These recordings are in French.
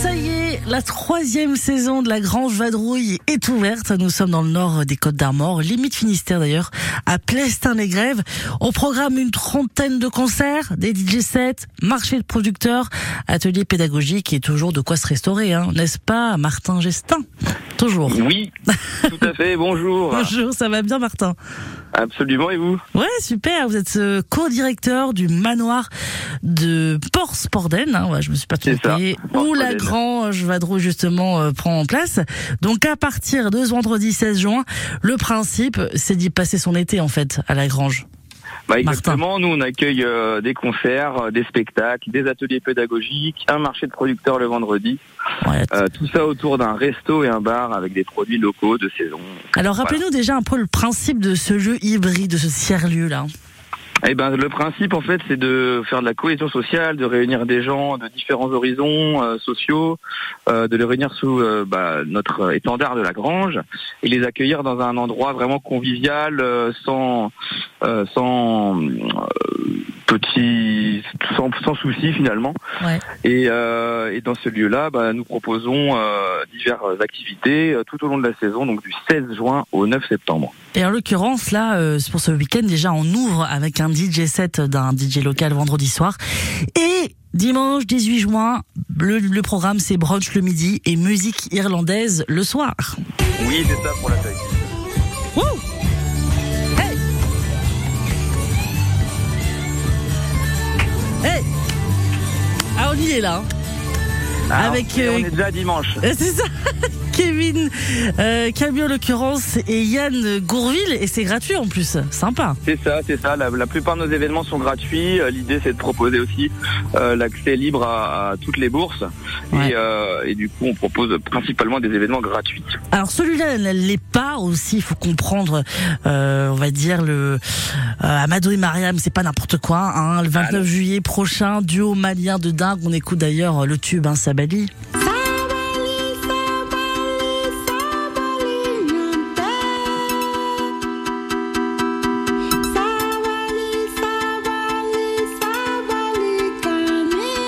Ça y est, la troisième saison de la Grange Vadrouille est ouverte. Nous sommes dans le nord des Côtes d'Armor, limite Finistère d'ailleurs, à Plestin-les-Grèves. Au programme une trentaine de concerts, des DJ sets, marché de producteurs, ateliers pédagogiques et toujours de quoi se restaurer, hein, n'est-ce pas, Martin Gestin? Toujours. Oui, tout à fait. Bonjour. Bonjour, ça va bien, Martin? Absolument, et vous? Ouais, super. Vous êtes euh, co-directeur du manoir de Port-Sporden. Hein, ouais, je me suis pas trompé. Où la Grange Vadrouille justement euh, prend place. Donc à partir de ce vendredi 16 juin, le principe, c'est d'y passer son été en fait à la Grange. Bah exactement, nous on accueille euh, des concerts, euh, des spectacles, des ateliers pédagogiques, un marché de producteurs le vendredi. Euh, tout ça autour d'un resto et un bar avec des produits locaux de saison. Alors rappelez-nous déjà un peu le principe de ce jeu hybride, de ce tiers-lieu là. Eh ben, le principe, en fait, c'est de faire de la cohésion sociale, de réunir des gens de différents horizons euh, sociaux, euh, de les réunir sous euh, bah, notre étendard de la grange et les accueillir dans un endroit vraiment convivial, sans, sans petit, sans, sans souci finalement. Ouais. Et, et, dans ce lieu-là, bah, nous proposons diverses activités tout au long de la saison, donc du 16 juin au 9 septembre. Et en l'occurrence, là, pour ce week-end, déjà, on ouvre avec un DJ set d'un DJ local vendredi soir. Et dimanche 18 juin, le, programme c'est brunch le midi et musique irlandaise le soir. Oui, c'est ça pour la fête. Y est là. Ah, avec on est déjà dimanche. C'est ça. Kevin euh, en l'occurrence et Yann Gourville et c'est gratuit en plus. Sympa. C'est ça, c'est ça. La, plupart de nos événements sont gratuits. Euh, l'idée c'est de proposer aussi euh, l'accès libre à, toutes les bourses euh, et, du coup on propose principalement des événements gratuits. Alors celui-là l'est pas aussi. Il faut comprendre, on va dire le Amadou et Mariam, c'est pas n'importe quoi. Hein. Le 29 juillet prochain, duo malien de dingue. On écoute d'ailleurs le tube hein, Sabali.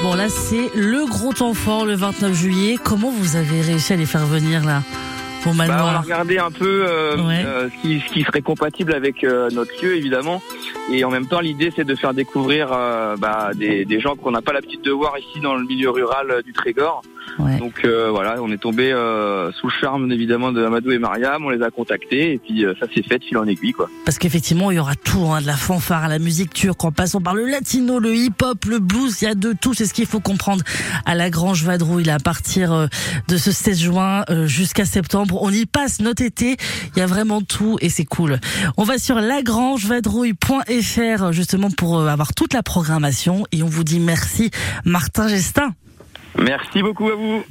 Bon là c'est le gros temps fort le 29 juillet. Comment vous avez réussi à les faire venir là bah, On a regardé un peu euh, euh, ce, qui, ce, qui, serait compatible avec euh, notre lieu évidemment. Et en même temps l'idée c'est de faire découvrir bah, des, des, gens qu'on n'a pas l'habitude de voir ici dans le milieu rural du Trégor. Donc euh, voilà, on est tombé euh, sous le charme évidemment de Amadou et Mariam, on les a contactés et puis euh, ça s'est fait de fil en aiguille quoi. Parce qu'effectivement il y aura tout, hein, de la fanfare à la musique turque, en passant par le latino, le hip-hop, le blues, il y a de tout, c'est ce qu'il faut comprendre à la Grange Vadrouille à partir de ce 16 juin jusqu'à septembre. On y passe notre été, il y a vraiment tout et c'est cool. On va sur lagrangevadrouille.fr justement pour avoir toute la programmation et on vous dit merci Martin Gestin. Merci beaucoup à vous.